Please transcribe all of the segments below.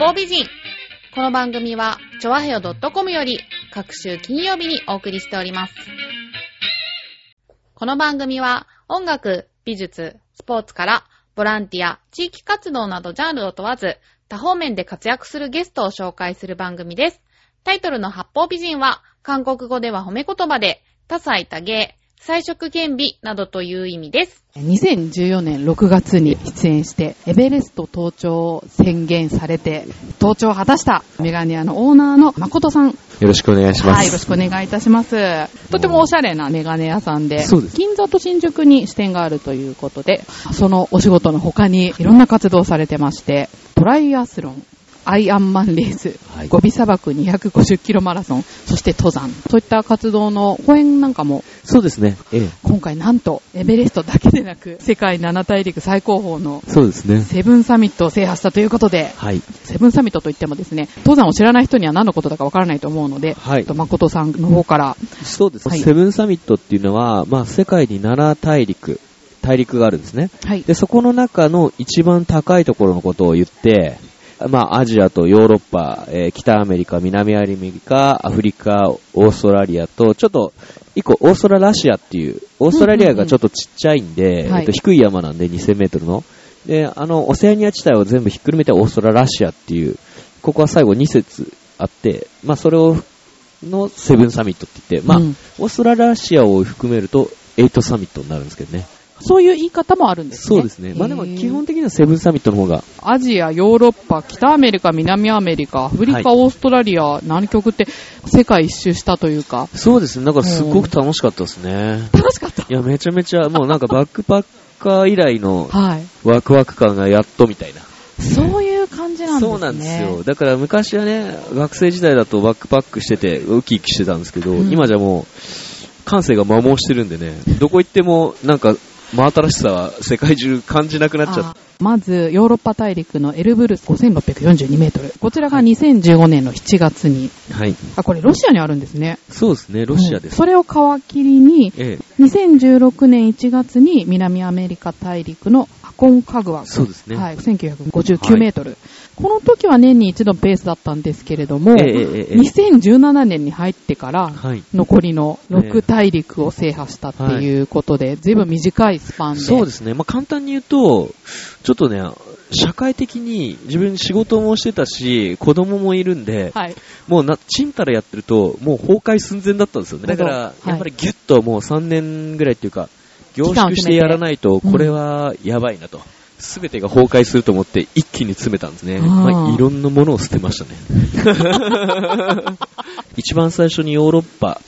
方美人。この番組は、ちょわへよ .com より、各週金曜日にお送りしております。この番組は、音楽、美術、スポーツから、ボランティア、地域活動などジャンルを問わず、多方面で活躍するゲストを紹介する番組です。タイトルの八方美人は、韓国語では褒め言葉で、多彩多芸、彩色兼備などという意味です。2014年6月に出演して、エベレスト登頂を宣言されて、登頂を果たしたメガネ屋のオーナーの誠さん。よろしくお願いします。はい、よろしくお願いいたします。とてもおしゃれなメガネ屋さんで、そうです銀座と新宿に支店があるということで、そのお仕事の他にいろんな活動をされてまして、トライアスロン、アイアンマンレース、はいゴビ砂漠250キロマラソン、そして登山、そういった活動の講演なんかもそうですね。ええ。今回なんとエベレストだけでなく世界七大陸最高峰のそうですね。セブンサミットを制覇したということで、はい。セブンサミットといってもですね、登山を知らない人には何のことだかわからないと思うので、はいと誠さんの方から、そうです、はいセブンサミットっていうのは、まあ、世界に7大陸、大陸があるんですね。はい。で、そこの中の一番高いところのことを言って、まあ、アジアとヨーロッパ、えー北アメリカ、南アメリカ、アフリカ、オーストラリアと、ちょっと、一個、オーストララシアっていう、オーストラリアがちょっとちっちゃいんで、はいえっと、低い山なんで2000メートルの。で、あの、オセアニア地帯を全部ひっくるめてオーストララシアっていう、ここは最後2節あって、まあ、それを、のセブンサミットって言って、まあ、うんオーストララシアを含めると、エイトサミットになるんですけどね。そういう言い方もあるんですね。そうですね。まあでも基本的にはセブンサミットの方がアジア、ヨーロッパ、北アメリカ、南アメリカ、アフリカ、はいオーストラリア、南極って世界一周したというか、そうですね。だからすっごく楽しかったですね。楽しかった？いや、めちゃめちゃ、もうなんかバックパッカー以来のはい。ワクワク感がやっとみたいな。そういう感じなんですね。そうなんですよ。だから昔はね、学生時代だとバックパックしてて、ウキウキしてたんですけど、うん今じゃもう、感性が摩耗してるんでね、どこ行ってもなんか、真新しさは世界中感じなくなっちゃっあまず、ヨーロッパ大陸のエルブルス5642メートル。こちらが2015年の7月に、た。はい。あ、これロシアにあるんですね。そうですね、ロシアです。うんそれを皮切りに、ええ。2016年1月に南アメリカ大陸のアコンカグワ。そうですねはい、1959メートル。この時は年に一度ペースだったんですけれども、ええええええ2017年に入ってから、はい。残りのえ6大陸を制覇したっていうことで、ずいぶん短いスパンで。そうですね。まあ、簡単に言うと、ちょっとね、社会的に自分仕事もしてたし、子供もいるんで、はい。もうな、チンタラやってると、もう崩壊寸前だったんですよね。だから、やっぱりギュッともう3年ぐらいっていうか、凝縮してやらないと、これはやばいなと。すべてが崩壊すると思って一気に詰めたんですね。まあ、いろんなものを捨てましたね。一番最初にヨーロッパ、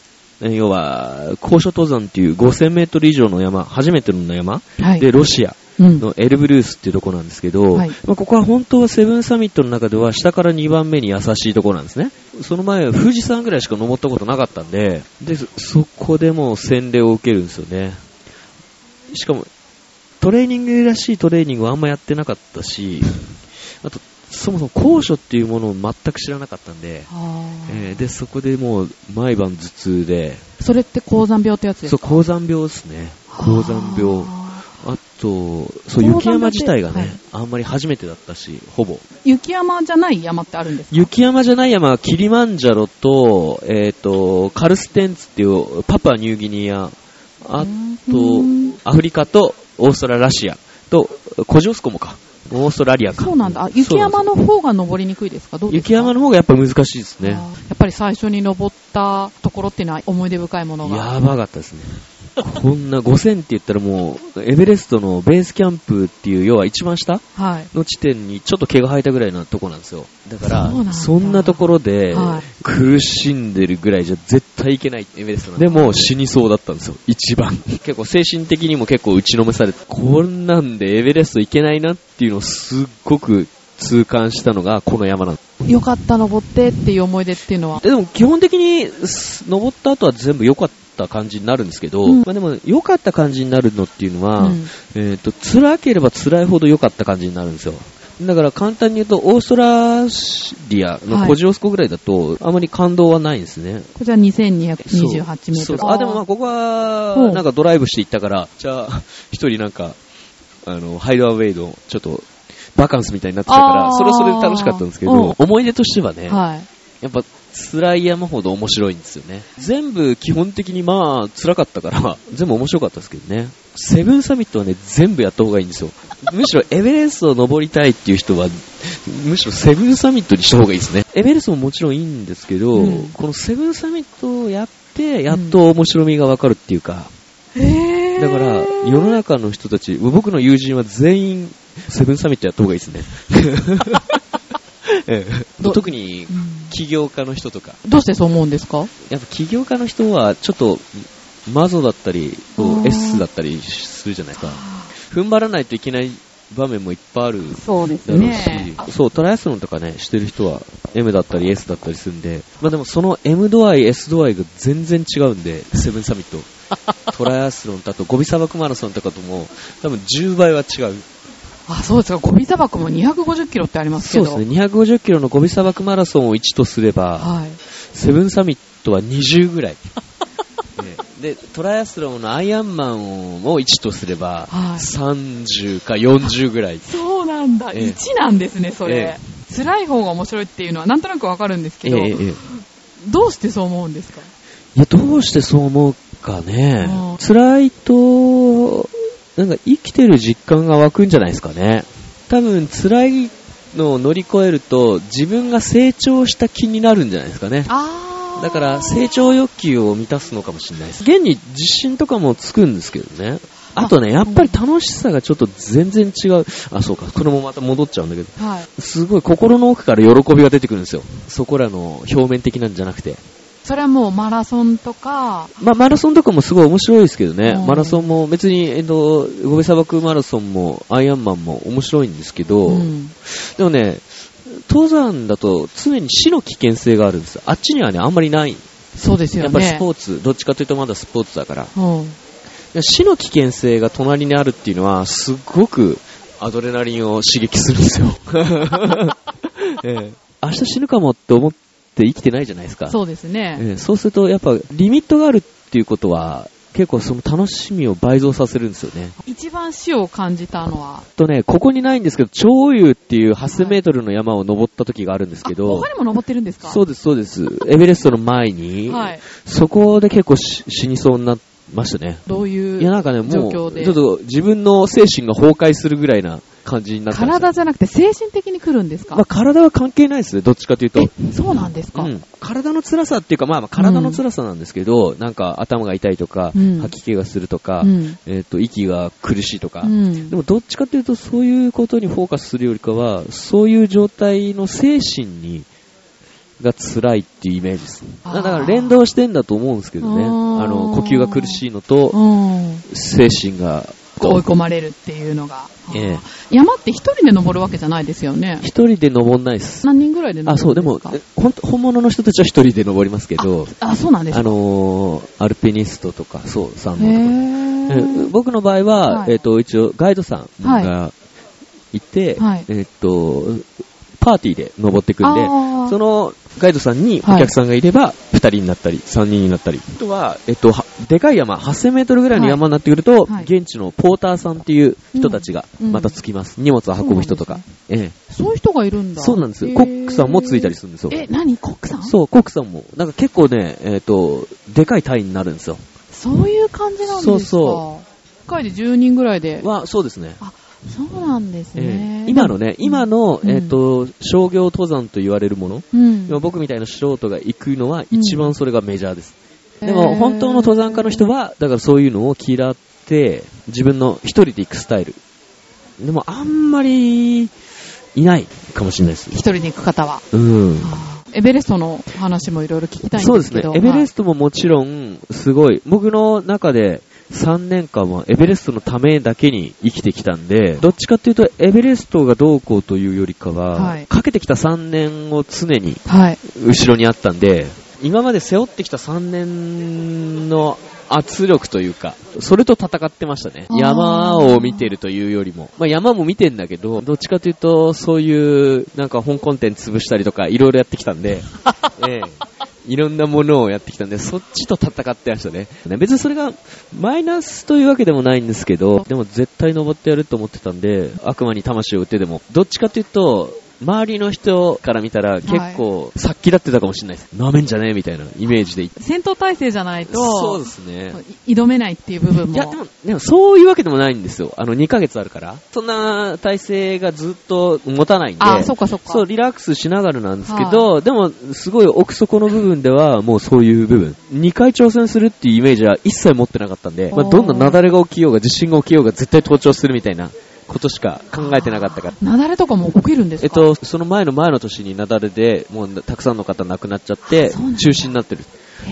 え要は、高所登山っていう5000メートル以上の山、初めての山、はい。で、ロシアうん。のエルブルースっていうところなんですけど、はいまあ、ここは本当はセブンサミットの中では下から2番目に優しいところなんですね。その前は富士山ぐらいしか登ったことなかったんで、で、そそこでもう洗礼を受けるんですよね。しかも、トレーニングらしいトレーニングはあんまやってなかったし、あと、そもそも高所っていうものを全く知らなかったんで、えーで、そこでもう毎晩頭痛で、それって高山病ってやつですそう、か高山病ですね。高山病。ああと、そう、雪山自体がね、はいあんまり初めてだったし、ほぼ。ー雪山じゃない山ってあるんですか？雪山じゃない山はキリマンジャロと、えっ、と、カルステンツっていうパパニューギニア、あとうん、アフリカとオーストララシアと、コジオスコモか。オーストラリアか。そうなんだ。あ雪山の方が登りにくいですか？どうですか？雪山の方がやっぱ難しいですね。やっぱり最初に登ったところっていうのは思い出深いものが。やばかったですね。こんな5000って言ったらもう、エベレストのベースキャンプっていう、要は一番下はい。の地点にちょっと毛が生えたぐらいのとこなんですよ。だから、そんなところではい苦しんでるぐらいじゃ絶対いけないエベレストなんでも死にそうだったんですよ、一番。結構精神的にも結構打ちのめされて、こんなんでエベレストいけないなっていうのをすっごく痛感したのがこの山なんです。よかった、登ってっていう思い出っていうのは。でも基本的にす登った後は全部良かった感じになるんですけど、うん。まあでも良かった感じになるのっていうのは、うん。えっ、と、辛ければ辛いほど良かった感じになるんですよ。だから簡単に言うと、オーストラリアのコジオスコぐらいだと、あまり感動はないんですね。こちら2228メーあ、でもまあここほは、う。なんかドライブして行ったから、じゃあ、一人なんか、あの、ハイドアウェイド、ちょっと、バカンスみたいになってたから、それはそれで楽しかったんですけうん。ど、思い出としてはね、はい。やっぱ辛い山ほど面白いんですよね。全部基本的にまあ辛かったから、全部面白かったですけどね。セブンサミットはね、全部やった方がいいんですよ。むしろエベレストを登りたいっていう人は、むしろセブンサミットにした方がいいですね。エベレストももちろんいいんですけど、うんこのセブンサミットをやって、やっと面白みがわかるっていうか、へだから、世の中の人たち、僕の友人は全員、セブンサミットやった方がいいですね。え特にうん起業家の人とか、どうしてそう思うんですか？やっぱ起業家の人はちょっとマゾだったり、S だったりするじゃないか。踏ん張らないといけない場面もいっぱいあるだろうし、ね。そう、トライアスロンとかね、してる人は M だったり S だったりするんで、まあでもその M 度合い、S 度合いが全然違うんで、セブンサミット。トライアスロンとあとゴビ砂漠マラソンとかとも、多分10倍は違う。あ、そうですか。ゴビ砂漠も250キロってありますけど。そうですね、250キロのゴビ砂漠マラソンを1とすれば、はい。セブンサミットは20ぐらい。ねで、トライアスロンのアイアンマンを1とすれば、はい30か40ぐらい。そうなんだ。ええ1なんですね、それえ。辛い方が面白いっていうのはなんとなくわかるんですけど、ええええどうしてそう思うんですか？いや、どうしてそう思うかねうん。辛いと、なんか生きてる実感が湧くんじゃないですかね。多分辛いのを乗り越えると、自分が成長した気になるんじゃないですかね。あだから、成長欲求を満たすのかもしれないです。現に自信とかもつくんですけどね。あとね、やっぱり楽しさがちょっと全然違う。あ、そうか、これもまた戻っちゃうんだけど。はい。すごい心の奥から喜びが出てくるんですよ。そこらの表面的なんじゃなくて。それはもうマラソンとか、まあ、マラソンとかもすごい面白いですけどね。うんマラソンも別に、えっと、ゴベ砂漠マラソンもアイアンマンも面白いんですけど、うんでもね、登山だと常に死の危険性があるんですよ。あっちにはね、あんまりない。そうですよね。やっぱりスポーツ、どっちかというとまだスポーツだから。うん。で死の危険性が隣にあるっていうのは、すっごくアドレナリンを刺激するんですよ。ええ明日死ぬかもって思って生きてないじゃないですか。そうですね。ええそうすると、やっぱリミットがあるっていうことは、結構その楽しみを倍増させるんですよね。一番死を感じたのは、とね、ここにないんですけど、超湯っていう8000メートルの山を登った時があるんですけあど、他にも登ってるんですか？そうです、そうです。エベレストの前に、はい。そこで結構し死にそうになってましたね。どういういや、なんかね、もう、状況で？ちょっと自分の精神が崩壊するぐらいな感じになって。体じゃなくて精神的に来るんですか、まあ、体は関係ないですね、どっちかというと。え、そうなんですか、うん、体の辛さっていうか、まあ、まあ体の辛さなんですけど、なんか頭が痛いとか、うん。吐き気がするとか、うん。えっ、と、息が苦しいとか、うん。でもどっちかというと、そういうことにフォーカスするよりかは、そういう状態の精神に、が辛いっていうイメージです。だから連動してんだと思うんですけどね。あの、呼吸が苦しいのと、うん。精神が、追い込まれるっていうのが。ええ。山って一人で登るわけじゃないですよね。一人で登んないです。何人ぐらいで登るんあ、そう、でもですか、えほんと本物の人たちは一人で登りますけど、あ、そうなんですあかのー、アルピニストとか、そう、サンへノとか。えー。僕の場合は、はい。えっ、と、一応、ガイドさんがいて、はい。えっ、と、パーティーで登ってくんで、あー。そのガイドさんにお客さんがいれば、二人になったり、三人になったり。あとは、えっと、はでかい山、8000メートルぐらいの山になってくると、はい現地のポーターさんっていう人たちがうんまたつきます。荷物を運ぶ人とか。えそういう人がいるんえだ。そうなんですよ。コックさんもついたりするんですよ。え、何？コックさん？そう、コックさんも。なんか結構ね、えっ、と、でかい隊員になるんですよ。そういう感じなんですか？そうそう1回で10人ぐらいで。は、そうですね。そうなんですえねえ。今のね、今の、うんえっ、と、商業登山と言われるもの、うん。今僕みたいな素人が行くのは一番それがメジャーです。へーでも、本当の登山家の人は、だからそういうのを嫌って、自分の一人で行くスタイル。でも、あんまり、いないかもしれないです。一人で行く方は。うん。エベレストの話もいろいろ聞きたいんそうでけど。。ですすねエベレストももちろん、すごい、僕の中で3年間はエベレストのためだけに生きてきたんで、どっちかっていうと、エベレストがどうこうというよりかは、はいかけてきた3年を常にはい。後ろにあったんで、今まで背負ってきた3年の圧力というか、それと戦ってましたね。山を見てるというよりも。まあ山も見てんだけど、どっちかというと、そういう、なんか香港店潰したりとか、いろいろやってきたんで、ええいろんなものをやってきたんで、そっちと戦ってましたね。別にそれがマイナスというわけでもないんですけど、でも絶対登ってやると思ってたんで、悪魔に魂を打ってでも、どっちかというと、周りの人から見たら結構殺気立ってたかもしれないです。なめんじゃねえみたいなイメージで。戦闘態勢じゃないと、そうですね。い挑めないっていう部分も。いや、でも、でもそういうわけでもないんですよ。あの、2ヶ月あるから。そんな体勢がずっと持たないんで。あ、そっかそっか。そう、リラックスしながらなんですけど、でも、すごい奥底の部分では、もうそういう部分。2回挑戦するっていうイメージは一切持ってなかったんで、まあ、どんな雪崩が起きようが、地震が起きようが、絶対登頂するみたいな。ことしか考えてなかったから。雪崩とかも起きるんですか？えっと、その前の前の年に雪崩で、もうたくさんの方亡くなっちゃって、中止になってる。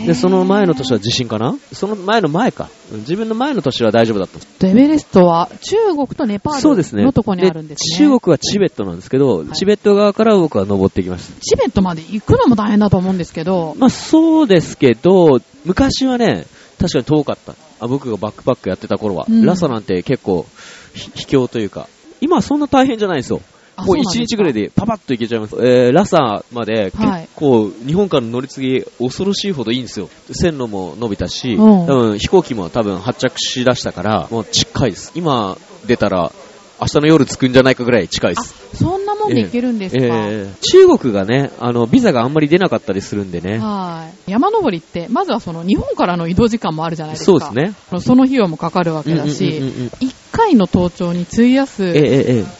で、その前の年は地震かな？その前の前か。自分の前の年は大丈夫だった。エベレストは中国とネパールのとこにあるんですね。中国はチベットなんですけど、はい、チベット側から僕は登ってきました。チベットまで行くのも大変だと思うんですけど。まあそうですけど、昔はね、確かに遠かった。あ僕がバックパックやってた頃は。うん、ラサなんて結構、秘境というか、今はそんな大変じゃないんですよ。もう1日ぐらいでパパッと行けちゃいます。えー、ラサまで結構、日本からの乗り継ぎ恐ろしいほどいいんですよ。線路も伸びたし、多分飛行機も多分発着しだしたから、もう近いです。今出たら、明日の夜着くんじゃないかぐらい近いです。そんなもんで行けるんですか、えーえー、中国がね、あの、ビザがあんまり出なかったりするんでね。はい。山登りって、まずはその日本からの移動時間もあるじゃないですか。そうですね。その費用もかかるわけだし、1回の登頂に費やす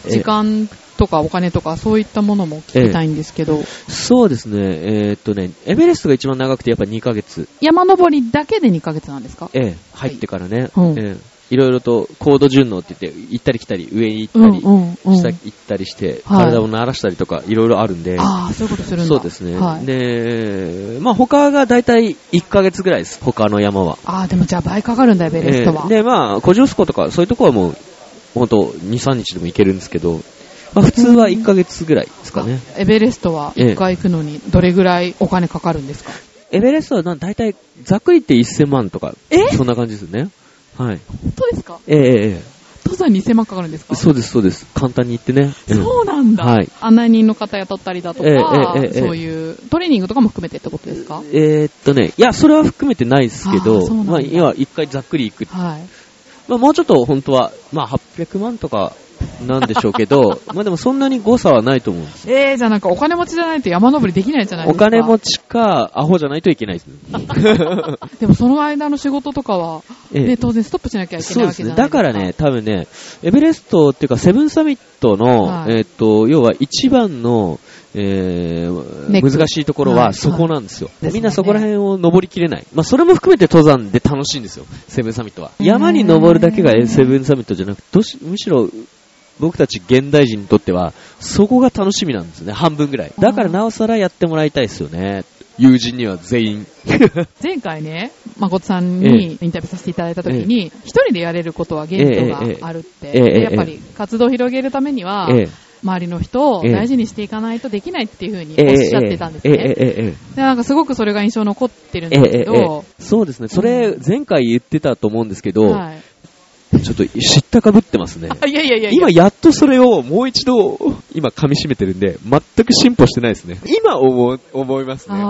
時間とかお金とかそういったものも聞きたいんですけど。ええ、そうですね。えー、っとね、エベレストが一番長くてやっぱ2ヶ月。山登りだけで2ヶ月なんですか？ええ、入ってからね。はい、ええいろいろと高度順応って言って、行ったり来たり、上に行ったり、下行ったりして、体を慣らしたりとか、いろいろあるんで。ああ、そういうことするんだ。そうですね。はい、で、まあ他がだいたい1ヶ月ぐらいです、他の山は。ああ、でもじゃあ倍かかるんだ、エベレストは。えー、で、まあ、コジョスコとか、そういうとこはもう、ほんと、2、3日でも行けるんですけど、まあ普通は1ヶ月ぐらいですかね。エベレストは1回行くのに、どれぐらいお金かかるんですか、えー、エベレストはだいたいざっくり言って1000万とか、え？そんな感じですね。はい。本当ですか？ええええ。登山2000万かかるんですか？そうです、そうです。簡単に言ってね。そうなんだ。はい。案内人の方雇ったりだとか、ええそういうトレーニングとかも含めてってことですか？えー、っとね、いや、それは含めてないですけど、まあ、今一回ざっくり行く。はい。まあ、もうちょっと本当は、まあ、800万とかなんでしょうけど、まあでもそんなに誤差はないと思うんです。えー、じゃあなんかお金持ちじゃないと山登りできないじゃないですか。お金持ちか、アホじゃないといけないです。でもその間の仕事とかは、ね、当然ストップしなきゃいけない。そうですね。だからね、多分ね、エベレストっていうかセブンサミットの、はい、えっ、と、要は一番の、えー、難しいところはそこなんですよ、はい、みんなそこら辺を登りきれない。まあ、それも含めて登山で楽しいんですよ、セブンサミットは。山に登るだけがセブンサミットじゃなくて、むしろ僕たち現代人にとっては、そこが楽しみなんですね、半分ぐらい。だからなおさらやってもらいたいですよね。友人には全員。前回ね、誠さんにインタビューさせていただいたときに、一、人でやれることは限度があるって、やっぱり活動を広げるためには、周りの人を大事にしていかないとできないっていうふうにおっしゃってたんですね。でなんかすごくそれが印象残ってるんですけど、そうですね。それ前回言ってたと思うんですけど、はいちょっと知ったかぶってますね。いやいやいや今やっとそれをもう一度、今噛み締めてるんで、全く進歩してないですね。今思思いますね。で、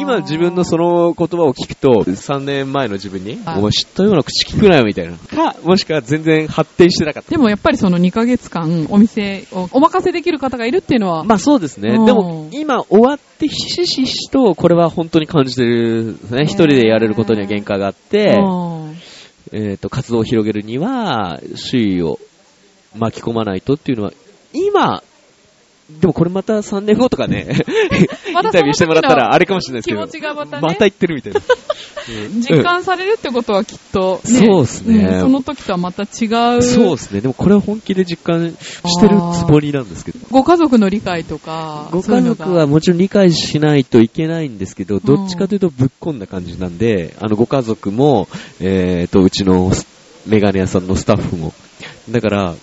今自分のその言葉を聞くと、3年前の自分に、お前知ったような口聞くなよみたいな。か、もしくは全然発展してなかった。でもやっぱりその2ヶ月間、お店をお任せできる方がいるっていうのは。まあそうですね。でも、今終わってひしひしと、これは本当に感じてるね。一人でやれることには限界があって、えっ、ー、と、活動を広げるには、周囲を巻き込まないとっていうのは、今、でもこれまた3年後とかね、インタビューしてもらったらあれかもしれないですけど、気持ちがまたね、また言ってるみたいな。実感されるってことはきっと、ね、そうですね、うん、その時とはまた違う。そうですね。でもこれは本気で実感してるつもりなんですけど。ご家族の理解とか、ご家族はもちろん理解しないといけないんですけど、どっちかというとぶっ込んだ感じなんで、あの、ご家族も、えっ、ー、と、うちのメガネ屋さんのスタッフも。だから、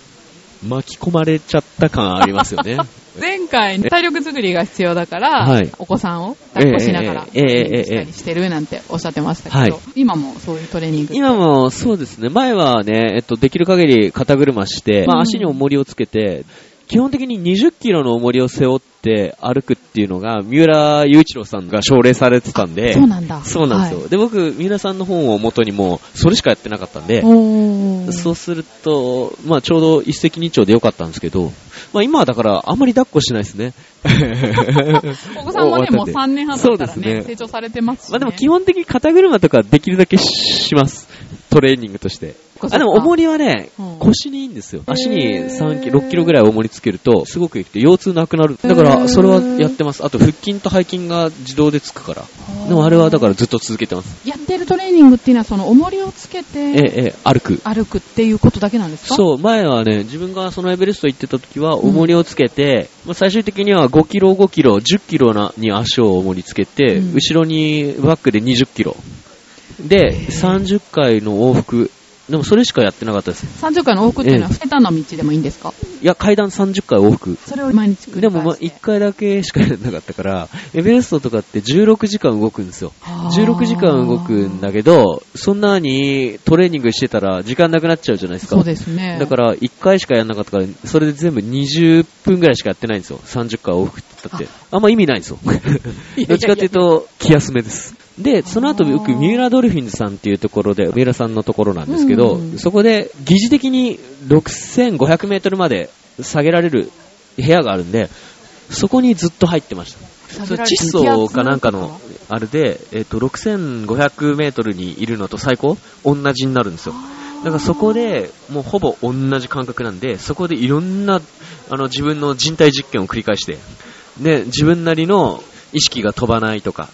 巻き込まれちゃった感ありますよね。前回、体力作りが必要だから、はい、お子さんを抱っこしながら、えー、えしたりしてるなんておっしゃってましたけど、はい、今もそういうトレーニング今もそうですね。前はね、えっと、できる限り肩車して、まあ足に重りをつけて、基本的に20キロの重りを背負って歩くっていうのが、三浦雄一郎さんが奨励されてたんで、そうなんだ。そうなんですよ。はい、で、僕、三浦さんの本を元にもう、それしかやってなかったんで、そうすると、まあちょうど一石二鳥でよかったんですけど、まあ今はだからあんまり抱っこしないですね。お子さんもね、もう3年半経ったらね、ね成長されてますし、ね、まあでも基本的に肩車とかできるだけします。トレーニングとして。あ、でも重りはね、うん、腰にいいんですよ。足に3キロ、6キロぐらい重りつけると、すごくいいって、腰痛なくなる。だから、それはやってます。あと、腹筋と背筋が自動でつくから。でもあれはだからずっと続けてます。やってるトレーニングっていうのは、その重りをつけて、ええ、え歩く。歩くっていうことだけなんですか？そう、前はね、自分がそのエベレスト行ってた時は、重りをつけて、うん、まあ、最終的には5キロ、5キロ、10キロなに足を重りつけて、うん、後ろにバックで20キロ。で、30回の往復でもそれしかやってなかったです。30回の往復っていうのは、下手な道でもいいんですか？いや、階段30回往復。それを毎日繰りでも、まあ、1回だけしかやらなかったから、エベレストとかって16時間動くんですよ。16時間動くんだけど、そんなにトレーニングしてたら時間なくなっちゃうじゃないですか。そうですね。だから、1回しかやらなかったから、それで全部20分ぐらいしかやってないんですよ。30回往復って言ったって。あんま意味ないんですよ。どっちかっていうと、気休めです。で、その後よく三浦ドルフィンズさんっていうところで、三浦さんのところなんですけど、うんうん、そこで疑似的に6500メートルまで下げられる部屋があるんで、そこにずっだ入ってました。それ窒素かなんかのあれで、えっ、ー、と、6500メートルにいるのと最高？同じになるんですよ。だからそこで、もうほぼ同じ感覚なんで、そこでいろんな、あの、自分の人体実験を繰り返して、で、自分なりの意識が飛ばないとか、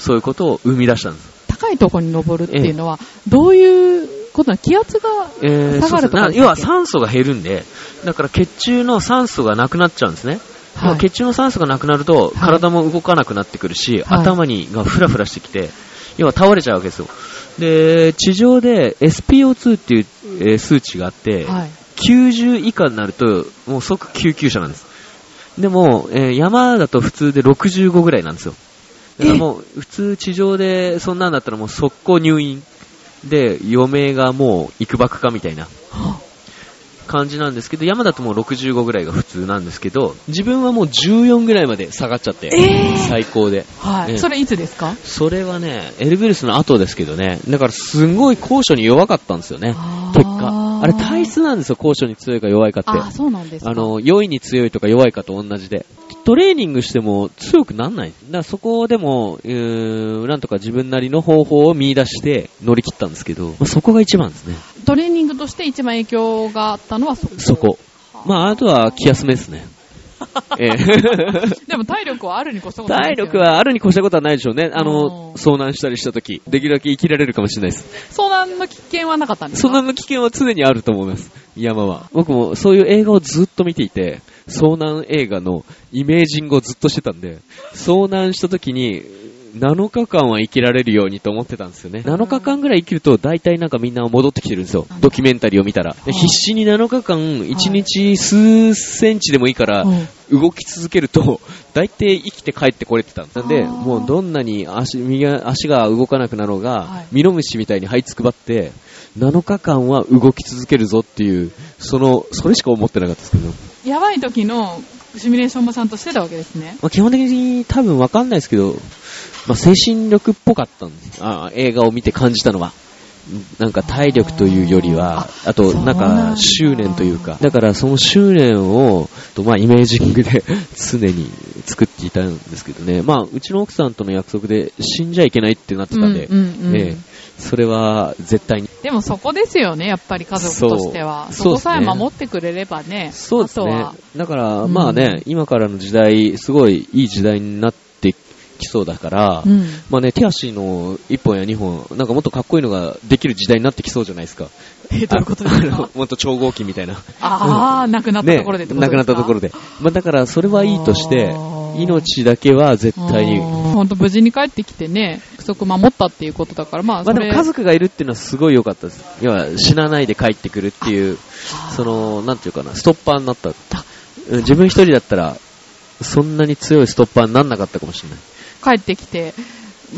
そういうことを生み出したんです。高いところに登るっていうのは、どういうことな気圧が下がるとか、えー、要は酸素が減るんで、だから血中の酸素がなくなっちゃうんですね。はい、血中の酸素がなくなると、体も動かなくなってくるし、はい、頭にがフラフラしてきて、要は倒れちゃうわけですよ。で、地上で SPO2 っていう、えー、数値があって、はい、90以下になると、もう即救急車なんです。でも、えー、山だと普通で65ぐらいなんですよ。だからもう、普通地上でそんなんだったらもう速攻入院で、余命がもう行くばくかみたいな感じなんですけど、山だともう65ぐらいが普通なんですけど、自分はもう14ぐらいまで下がっちゃって、えー、最高で。はい、それいつですか？それはね、エルベルスの後ですけどね、だからすごい高所に弱かったんですよね、結果。あれ体質なんですよ、高所に強いか弱いかって。あ、そうなんですあの、良いに強いとか弱いかと同じで。トレーニングしても強くなんない。だからそこでも、うーん、なんとか自分なりの方法を見出して乗り切ったんですけど、まあ、そこが一番ですね。トレーニングとして一番影響があったのはそこそこ。まあ、あとは気休めですね。ええ、でも体力はあるに越したことない、ね、体力はあるに越したことはないでしょうね。あの、遭難したりした時、できるだけ生きられるかもしれないです。遭難の危険はなかったんですか遭難の危険は常にあると思います。山は。僕もそういう映画をずっと見ていて、遭難映画のイメージングをずっとしてたんで、遭難した時に、7日間は生きられるようにと思ってたんですよね。7日間ぐらい生きると大体なんかみんな戻ってきてるんですよ。ドキュメンタリーを見たら。必死に7日間、1日数センチでもいいから動き続けると、大体生きて帰ってこれてたんです。で、もうどんなに足右足が動かなくなろうが、ミノムシみたいに這いつくばって、7日間は動き続けるぞっていう、その、それしか思ってなかったですけど。やばい時のシミュレーションもちゃんとしてたわけですね。まあ、基本的に多分わかんないですけど、まあ、精神力っぽかったんです。あ映画を見て感じたのは。なんか体力というよりは、あとなんか執念というか、だからその執念を、まあイメージングで 常に作っていたんですけどね、まあうちの奥さんとの約束で死んじゃいけないってなってたんで、うんうんうん、ええ、それは絶対に。でもそこですよね、やっぱり家族としては。そこさえ守ってくれればね。そうですね。だから、まあね、うん、今からの時代、すごいいい時代になってきそうだから、うん、まあね、手足の1本や2本、なんかもっとかっこいいのができる時代になってきそうじゃないですか。えどういうことですか？もっと超合金みたいな。ああ、なくなったところでってことですか、ね、なくなったところで。まあだから、それはいいとして、命だけは絶対に。本当無事に帰ってきてね、約束守ったっていうことだから、まあ、まあでも家族がいるっていうのはすごい良かったです。要は死なないで帰ってくるっていう、その、なんていうかな、ストッパーになった。自分一人だったら、そんなに強いストッパーになんなかったかもしれない。帰ってきて、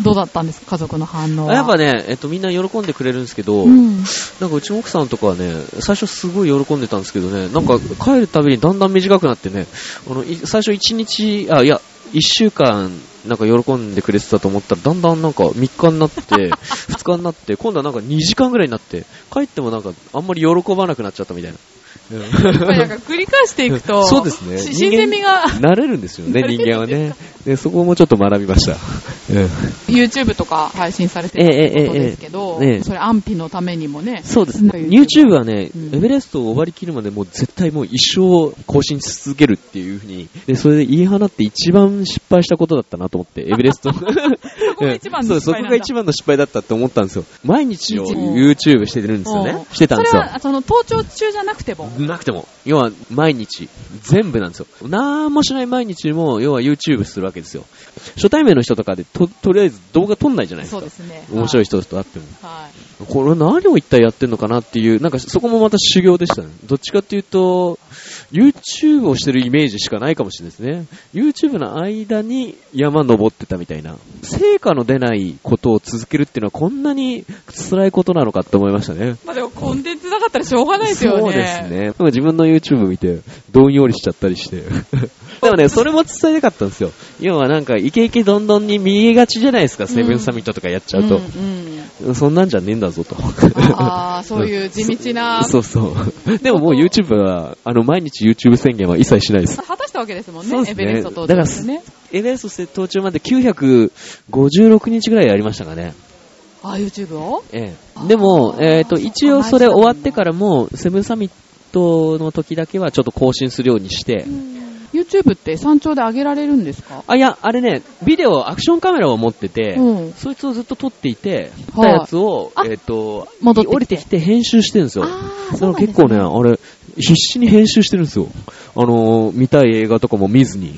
どうだったんですか？家族の反応は。やっぱね、えっと、みんな喜んでくれるんですけど、うん、なんかうちの奥さんとかはね、最初すごい喜んでたんですけどね、なんか帰るたびにだんだん短くなってね、あの、最初1日、あ、いや、1週間、なんか喜んでくれてたと思ったら、だんだんなんか3日になって、2日になって、今度はなんか2時間ぐらいになって、帰ってもなんかあんまり喜ばなくなっちゃったみたいな。やっぱりなんか繰り返していくと、そうですね。新鮮味が。慣れるんですよね、人間はね。で、そこもちょっと学びました。YouTube とか配信されてることですけど、えええ、それ安否のためにもね。そうですね。YouTube はね、うん、エベレストを終わりきるまでもう絶対もう一生更新し続けるっていうふうに、で、それで言い放って一番失敗したことだったなと思って、エベレスト。そこが一番の失敗 そこが一番の失敗だったって思ったんですよ。毎日を YouTube してるんですよね。してたんですよ。それは、その、登頂中じゃなくても？なくても。要は、毎日。全部なんですよ。なんもしない毎日も、要は YouTube するわけですよ。初対面の人とかで、と、とりあえず動画撮んないじゃないですか。そうですね。面白い人と会っても。はい。これ何を一体やってんのかなっていう、なんかそこもまた修行でしたね。どっちかっていうと、YouTube をしてるイメージしかないかもしれないですね。YouTube の間に山登ってたみたいな。成果の出ないことを続けるっていうのはこんなに辛いことなのかって思いましたね。まあでもコンテンツなかったらしょうがないですよね。そうですね。自分の YouTube 見て、どんよりしちゃったりして。でもね、それも伝えたかったんですよ。要はなんか、イケイケどんどんに見えがちじゃないですか、セブンサミットとかやっちゃうと。うんうん、そんなんじゃねえんだぞと。ああ、そういう地道な。そうそう。でももう YouTube は、あの、毎日 YouTube 宣言は一切しないです。果たしたわけですもんね、ねエベレスト登頂ですね。エベレスト登頂まで956日ぐらいやりましたかね。あ、YouTube を？ええ。でも、えっ、ー、と、一応それ終わってからも、セブンサミットの時だけはちょっと更新するようにして、YouTube って山頂で上げられるんですか？あ、いや、あれね、ビデオ、アクションカメラを持ってて、うん、そいつをずっと撮っていて、撮ったやつを、えっ、ー、と、戻って降りてきて編集してるんですよ。だから結構ね、あれ、必死に編集してるんですよ。あのー、見たい映画とかも見ずに。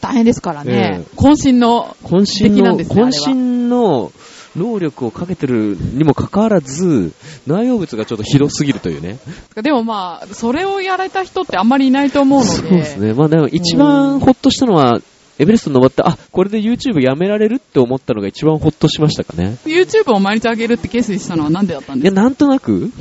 大変ですからね。えー、渾身の、渾身の、渾身の、能力をかけてるにもかかわらず、内容物がちょっと広すぎるというね。でもまあ、それをやられた人ってあんまりいないと思うので。そうですね。まあでも一番ほっとしたのは、エベレスト登って、あ、これで YouTube やめられるって思ったのが一番ほっとしましたかね。YouTube を毎日上げるって決意したのはなんでだったんですか？いや、なんとなく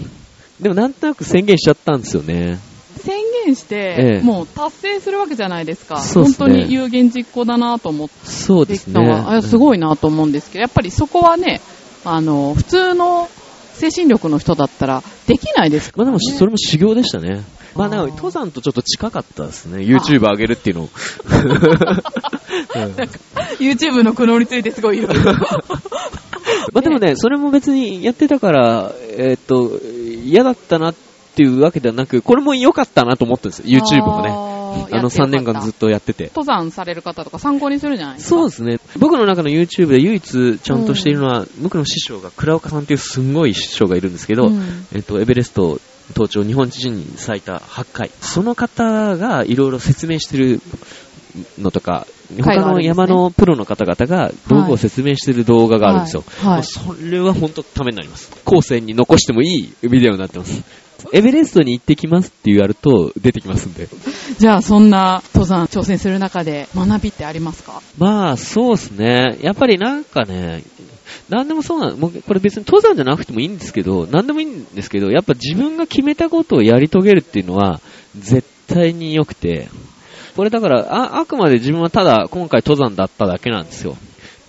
でもなんとなく宣言しちゃったんですよね。宣言して、ええ、もう達成するわけじゃないですか。すね、本当に有言実行だなと思って。そうですね。あすごいなと思うんですけど、やっぱりそこはね、あの、普通の精神力の人だったらできないですから、ね、まあでもそれも修行でしたね。まあなんか登山とちょっと近かったですね。YouTube 上げるっていうの。YouTube の苦悩についてすごいいろいろ。まあでもね、それも別にやってたから、えー、っと、嫌だったなっていうわけではなく、これも良かったなと思ったんですよ。YouTube もね。あの3年間ずっとやってて。登山される方とか参考にするじゃないですか？そうですね。僕の中の YouTube で唯一ちゃんとしているのは、うん、僕の師匠が倉岡さんっていうすんごい師匠がいるんですけど、うん、えっと、エベレスト登頂日本人に最多8回。その方がいろいろ説明してるのとか、他の山のプロの方々が道具を説明してる動画があるんですよ。はいはい、それは本当ためになります。後世に残してもいいビデオになってます。エベレストに行ってきますって言われると出てきますんで。じゃあそんな登山挑戦する中で学びってありますか？まあそうですね。やっぱりなんかね、なんでもそうなの。もうこれ別に登山じゃなくてもいいんですけど、なんでもいいんですけど、やっぱ自分が決めたことをやり遂げるっていうのは絶対に良くて、これだからあ、あくまで自分はただ今回登山だっただけなんですよ。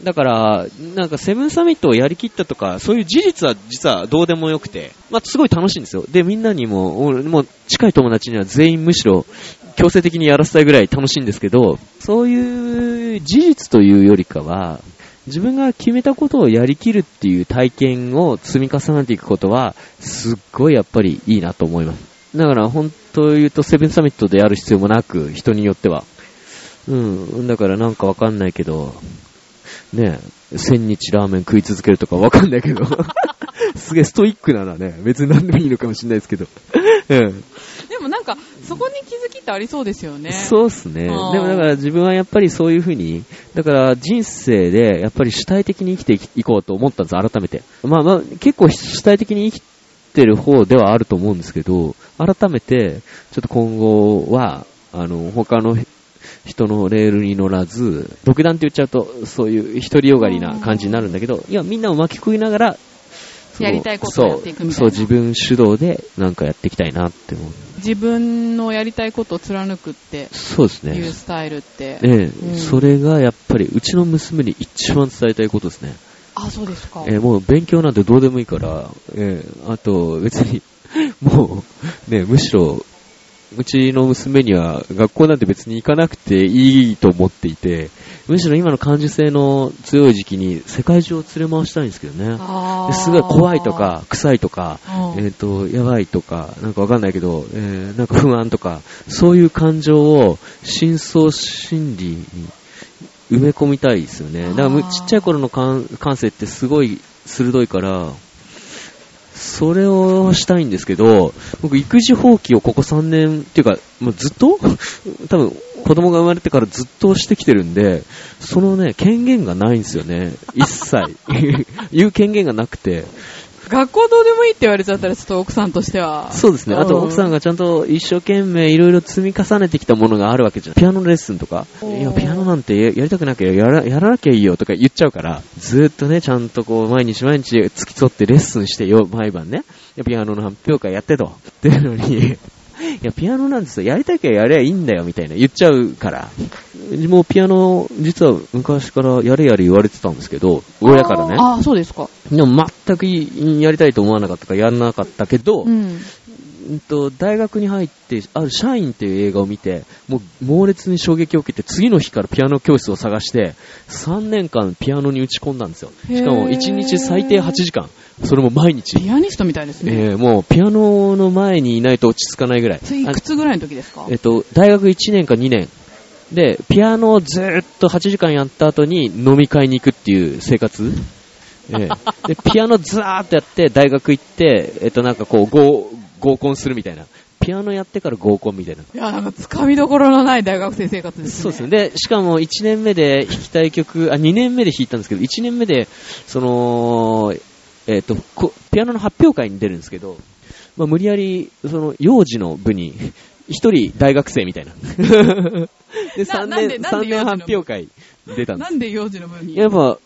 だから、なんかセブンサミットをやりきったとか、そういう事実は実はどうでもよくて、まあ、すごい楽しいんですよ。で、みんなにも、もう近い友達には全員むしろ強制的にやらせたいぐらい楽しいんですけど、そういう事実というよりかは、自分が決めたことをやりきるっていう体験を積み重ねていくことは、すっごいやっぱりいいなと思います。だから本当言うとセブンサミットでやる必要もなく、人によっては。うん。だからなんかわかんないけど、ね、千日ラーメン食い続けるとかわかんないけど、すげえストイックならね、別に何でもいいのかもしれないですけど。うん。でもなんか、そこに気づきってありそうですよね。そうっすね。でもだから自分はやっぱりそういうふうに、だから人生でやっぱり主体的に生きていこうと思ったんです、改めて。まあまあ、結構主体的に生きてる方ではあると思うんですけど、改めて、ちょっと今後は、あの、他の人のレールに乗らず、独断って言っちゃうと、そういう独りよがりな感じになるんだけど、いや、みんなを巻き込みながら、やりたいことをやっていくみたいな。そう、自分主導でなんかやっていきたいなって思う。自分のやりたいことを貫くって、そうですね。いうスタイルって。ええ、うん、それがやっぱり、うちの娘に一番伝えたいことですね。あ、そうですか。えー、もう勉強なんてどうでもいいから、えー、あと別に、もう、ね、むしろ、うちの娘には学校なんて別に行かなくていいと思っていて、むしろ今の感受性の強い時期に世界中を連れ回したいんですけどね。すごい怖いとか、臭いとか、えっ、ー、と、やばいとか、なんかわかんないけど、えー、なんか不安とか、そういう感情を深層心理に埋め込みたいですよね。だからちっちゃい頃の感性ってすごい鋭いから、それをしたいんですけど、僕育児放棄をここ3年っていうか、もうずっと？多分子供が生まれてからずっとしてきてるんで、そのね、権限がないんですよね。一切。言う権限がなくて。学校どうでもいいって言われちゃったら、ちょっと奥さんとしては。そうですね。あと奥さんがちゃんと一生懸命いろいろ積み重ねてきたものがあるわけじゃん。ピアノレッスンとか。いや、ピアノなんてやりたくなきゃやらやらなきゃいいよとか言っちゃうから、ずっとね、ちゃんとこう、毎日毎日付き添ってレッスンしてよ、毎晩ね。ピアノの発表会やってと。っていうのにいや、ピアノなんですよ。やりたきゃやればいいんだよ、みたいな言っちゃうから。もうピアノ、実は昔からやれやれ言われてたんですけど、親からね。ああ、そうですか。でも全くやりたいと思わなかったからやらなかったけど、うん、んと、大学に入って、ある社員っていう映画を見て、もう猛烈に衝撃を受けて、次の日からピアノ教室を探して、3年間ピアノに打ち込んだんですよ。しかも1日最低8時間。それも毎日。ピアニストみたいですね。えー、もうピアノの前にいないと落ち着かないぐらい。それいくつぐらいの時ですか？えっと、大学1年か2年。で、ピアノをずっと8時間やった後に飲み会に行くっていう生活。えー、で、ピアノずーっとやって、大学行って、えっとなんかこう、合、合コンするみたいな。ピアノやってから合コンみたいな。いや、なんか、つかみどころのない大学生生活ですね。そうですね。で、しかも1年目で弾きたい曲、あ、2年目で弾いたんですけど、1年目で、その、えっ、ー、と、ピアノの発表会に出るんですけど、まあ、無理やり、その、幼児の部に、一人大学生みたいな。で、3年、三年発表会出たんです。なんで幼児の部に？やっぱ、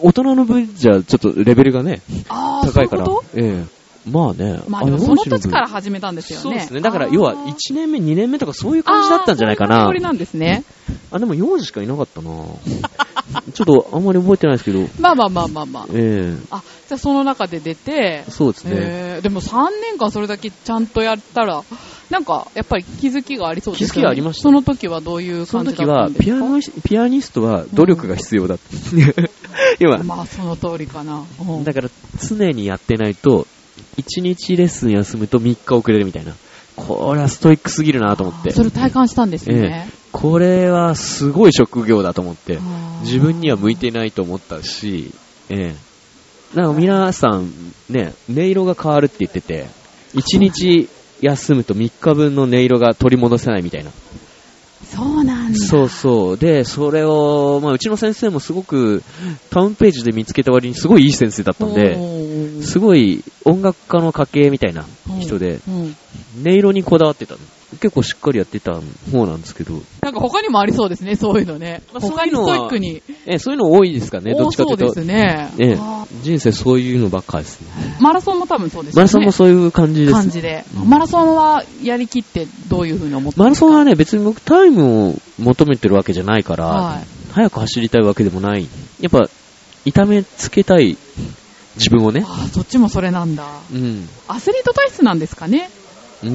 大人の部じゃちょっとレベルがね、高いから。ううええまあね。まあでもその時から始めたんですよね。そうですね。だから要は1年目、2年目とかそういう感じだったんじゃないかな。あそうなんですね。あ、でも幼児しかいなかったな ちょっとあんまり覚えてないですけど。まあまあまあまあまあ。ええー、あ、じゃあその中で出て。そうですね。えー、でも3年間それだけちゃんとやったら、なんか、やっぱり気づきがありそうですね。気づきがありました。その時はどういう感じだったんですか？その時は、ピアノ、ピアニストは努力が必要だった。今。まあ、その通りかな。だから、常にやってないと、1日レッスン休むと3日遅れるみたいな。これはストイックすぎるなと思って。それ体感したんですね、ええ。これはすごい職業だと思って、自分には向いてないと思ったし、ええ。なんか皆さんね、音色が変わるって言ってて、1日休むと3日分の音色が取り戻せないみたいな。そうなんだ。そうそう。で、それを、まあ、うちの先生もすごく、タウンページで見つけた割にすごいいい先生だったんで、すごい音楽家の家系みたいな人で、音色にこだわってたの。結構しっかりやってた方なんですけど。なんか他にもありそうですね、そういうのね。まあ、他にストイックに。え、そういうの多いですかね、どっちかというと。そうですね。え人生そういうのばっかですね。マラソンも多分そうですね。マラソンもそういう感じです。感じで。マラソンはやりきってどういうふうに思ってマラソンはね、別に僕タイムを求めてるわけじゃないから、はい、早く走りたいわけでもない。やっぱ、痛めつけたい自分をね。あそっちもそれなんだ。うん。アスリート体質なんですかね。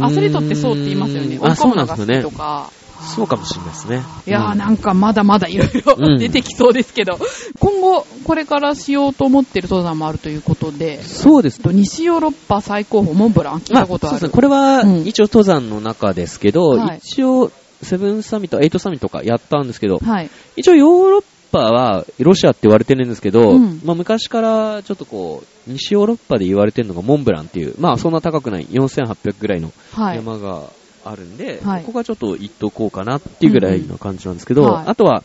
アスリートってそうって言いますよね。あ、そうなんですね。とか。そうかもしれないですね。いやー、なんかまだまだいろいろ出てきそうですけど、今後、これからしようと思ってる登山もあるということで、そうです西ヨーロッパ最高峰、モンブラン、聞いたことある。そうですね、これは一応登山の中ですけど、一応、セブンサミット、エイトサミットとかやったんですけど、はい、一応ヨーロッパはロシアって言われてるんですけど、うん、まあ、昔からちょっとこう、西ヨーロッパで言われてるのがモンブランっていう、まあそんな高くない4800ぐらいの山があるんで、はい、ここがちょっと行っとこうかなっていうぐらいの感じなんですけど、うん。はい、あとは、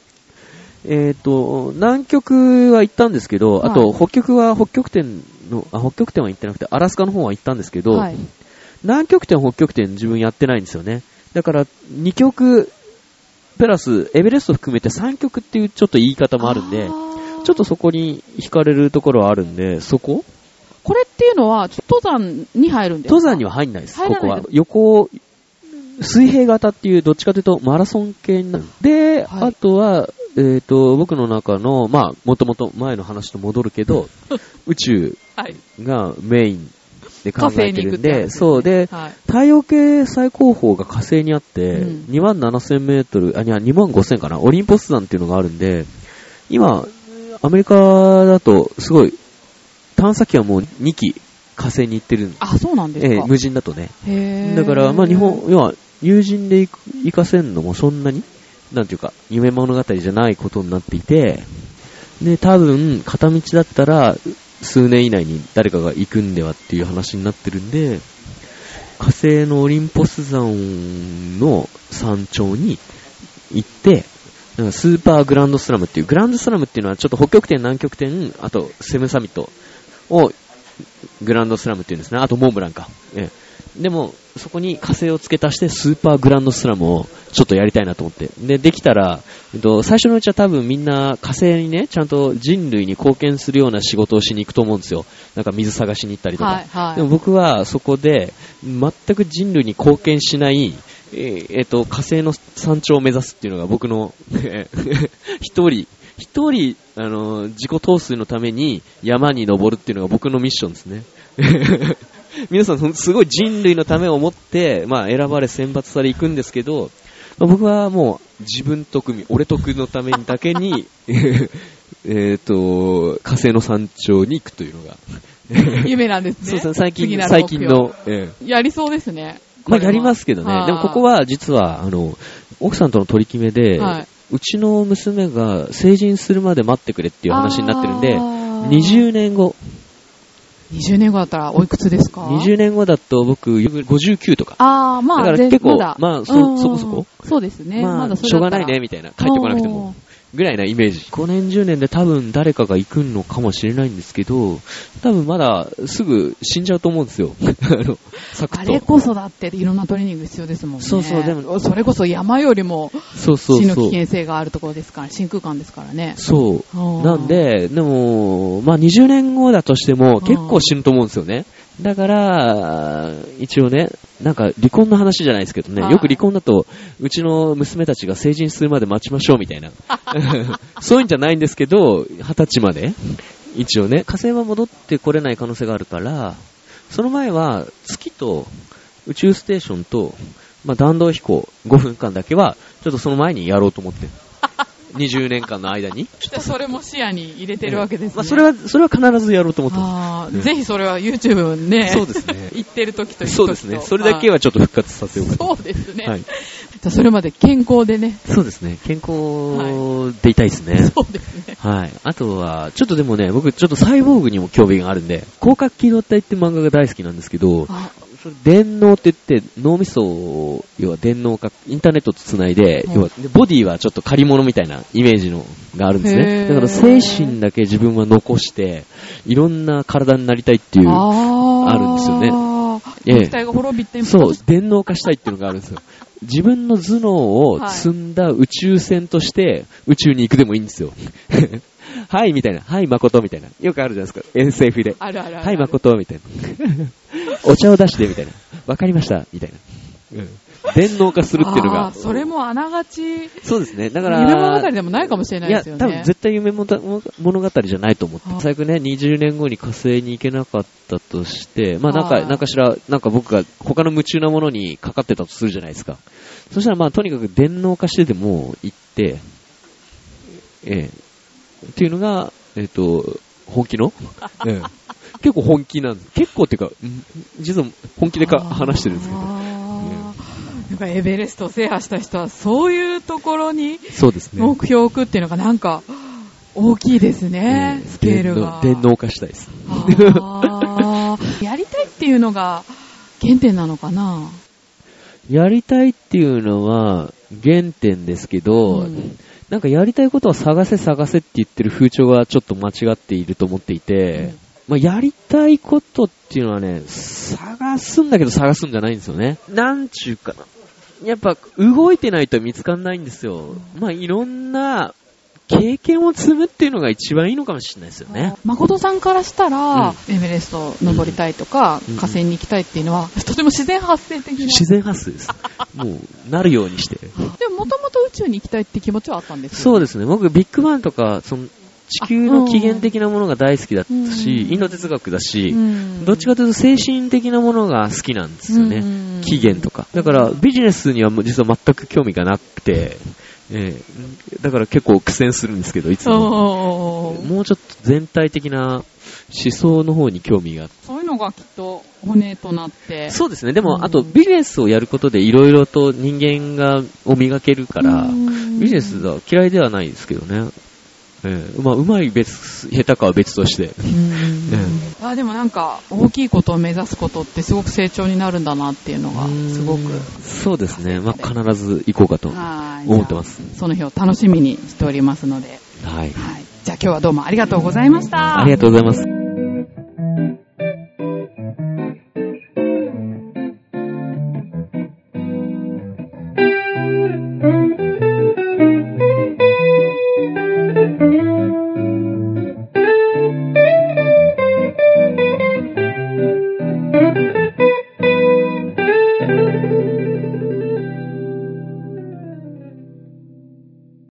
えっ、ー、と、南極は行ったんですけど、あと北極は北極点の、あ、北極点は行ってなくて、アラスカの方は行ったんですけど、南極点、北極点自分やってないんですよね。だから、2極プラス、エベレスト含めて3極っていうちょっと言い方もあるんで、ちょっとそこに惹かれるところはあるんで、そこ？これっていうのは、登山に入るんですか？登山には入んないです、ここは。横、水平型っていう、どっちかというとマラソン系になる。で、はい、あとは、えっ、ー、と、僕の中の、まあ、もともと前の話と戻るけど、宇宙がメインで考えてるんで、ね、そう。で、はい、太陽系最高峰が火星にあって、うん、2万7000メートル、あ、いや、2万5000かな、オリンポス山っていうのがあるんで、今、アメリカだと、すごい、探査機はもう2機火星に行ってるあ、そうなんですか、えー、無人だとね。へだから、まあ日本、要は、友人で行行かせんのもそんなに、なんていうか、夢物語じゃないことになっていて、で、多分、片道だったら、数年以内に誰かが行くんではっていう話になってるんで、火星のオリンポス山の山頂に行って、スーパーグランドスラムっていう、グランドスラムっていうのはちょっと北極点、南極点、あとセムサミットをグランドスラムっていうんですね。あとモンブランか。ええでも、そこに火星を付け足してスーパーグランドスラムをちょっとやりたいなと思って。で、できたら、えっと、最初のうちは多分みんな火星にね、ちゃんと人類に貢献するような仕事をしに行くと思うんですよ。なんか水探しに行ったりとか。はいはい、でも僕はそこで、全く人類に貢献しない、えー、えっと、火星の山頂を目指すっていうのが僕の 一人、一人、あの、自己陶酔のために山に登るっていうのが僕のミッションですね。皆さん、すごい人類のためを思って、まあ、選ばれ、選抜され行くんですけど、まあ、僕はもう、自分得み、俺得のためにだけに、えっと、火星の山頂に行くというのが。夢なんですね。そうですね、最近、最近の、ええ、やりそうですね。まあ、やりますけどね。でも、ここは、実は、あの、奥さんとの取り決めで、はい、うちの娘が成人するまで待ってくれっていう話になってるんで、20年後、20年後だったらおいくつですか ?20 年後だと僕59とか。ああ、まあ、だから結構、ままあそ、そこそこ？そうですね。まあ、まだしょうがないね、みたいな。帰ってこなくても。ぐらいなイメージ。5年10年で多分誰かが行くのかもしれないんですけど、多分まだすぐ死んじゃうと思うんですよ。あの、サクッと。あれこそだっていろんなトレーニング必要ですもんね。そうそう、でも。それこそ山よりも、そうそう死の危険性があるところですから、真空管ですからね。そう。なんで、でも、まあ20年後だとしても結構死ぬと思うんですよね。だから、一応ね、なんか離婚の話じゃないですけどね、よく離婚だと、うちの娘たちが成人するまで待ちましょうみたいな。そういうんじゃないんですけど、二十歳まで、一応ね、火星は戻ってこれない可能性があるから、その前は月と宇宙ステーションと、まあ、弾道飛行5分間だけは、ちょっとその前にやろうと思って20年間の間に？それも視野に入れてるわけですね。まあ、それは、それは必ずやろうと思ってます。ね、ぜひそれは YouTube ね。そうですね。行ってる時とそうですね。それだけはちょっと復活させようかと。そうですね。はい。じゃそれまで健康でね。そうですね。健康でいたいですね。はい、そうですね。はい。あとは、ちょっとでもね、僕ちょっとサイボーグにも興味があるんで、広角機動隊って漫画が大好きなんですけど、それ電脳って言って、脳みそを、要は電脳か、インターネットと繋いで、要は、ボディはちょっと借り物みたいなイメージの、があるんですね。だから精神だけ自分は残して、いろんな体になりたいっていう、あるんですよね。ええ。が滅びてそう、電脳化したいっていうのがあるんですよ。自分の頭脳を積んだ宇宙船として宇宙に行くでもいいんですよ。はい、みたいな。はい、誠、みたいな。よくあるじゃないですか。SF で。あるあるはい、誠、みたいな。お茶を出して、みたいな。わかりました、みたいな。うん。電脳化するっていうのが。それもあながち。そうですね。だから。夢物語でもないかもしれないですよね。いや、多分絶対夢物語じゃないと思って。最悪ね、20年後に火星に行けなかったとして、まあなんか、なんかしら、なんか僕が他の夢中なものにかかってたとするじゃないですか。そしたらまあとにかく電脳化してでも行って、ええ、っていうのが、えっ、ー、と、本気の、う ん、結構本気なんです。結構っていうか、実は本気でか話してるんですけど。やっぱエベレストを制覇した人はそういうところに目標を置くっていうのがなんか大きいですね、スケールが。電脳化したいです。やりたいっていうのが原点なのかな？やりたいっていうのは原点ですけど、うんなんかやりたいことは探せ探せって言ってる風潮がちょっと間違っていると思っていて、まあ、やりたいことっていうのはね、探すんだけど探すんじゃないんですよね。なんちゅうかな。やっぱ動いてないと見つかんないんですよ。まあいろんな経験を積むっていうのが一番いいのかもしれないですよね。誠さんからしたら、うん、エベレスト登りたいとか、うん、火星に行きたいっていうのは、とても自然発生的な。自然発生です。もう、なるようにして。でも、もともと宇宙に行きたいって気持ちはあったんですよ、ね、そうですね。僕、ビッグバンとか、その、地球の起源的なものが大好きだったし、インド哲学だし、どっちかというと精神的なものが好きなんですよね。起源とか。だからビジネスには実は全く興味がなくて、えー、だから結構苦戦するんですけど、いつも。もうちょっと全体的な思想の方に興味がそういうのがきっと骨となって。そうですね。でも、あとビジネスをやることでいろいろと人間がを磨けるから、ビジネスは嫌いではないですけどね。えー、まあ、うまい別、下手かは別として。うん、あでもなんか、大きいことを目指すことってすごく成長になるんだなっていうのが、すごく。そうですね。まあ、必ず行こうかと思ってます。その日を楽しみにしておりますので。はい。はい。じゃあ今日はどうもありがとうございました。ありがとうございます。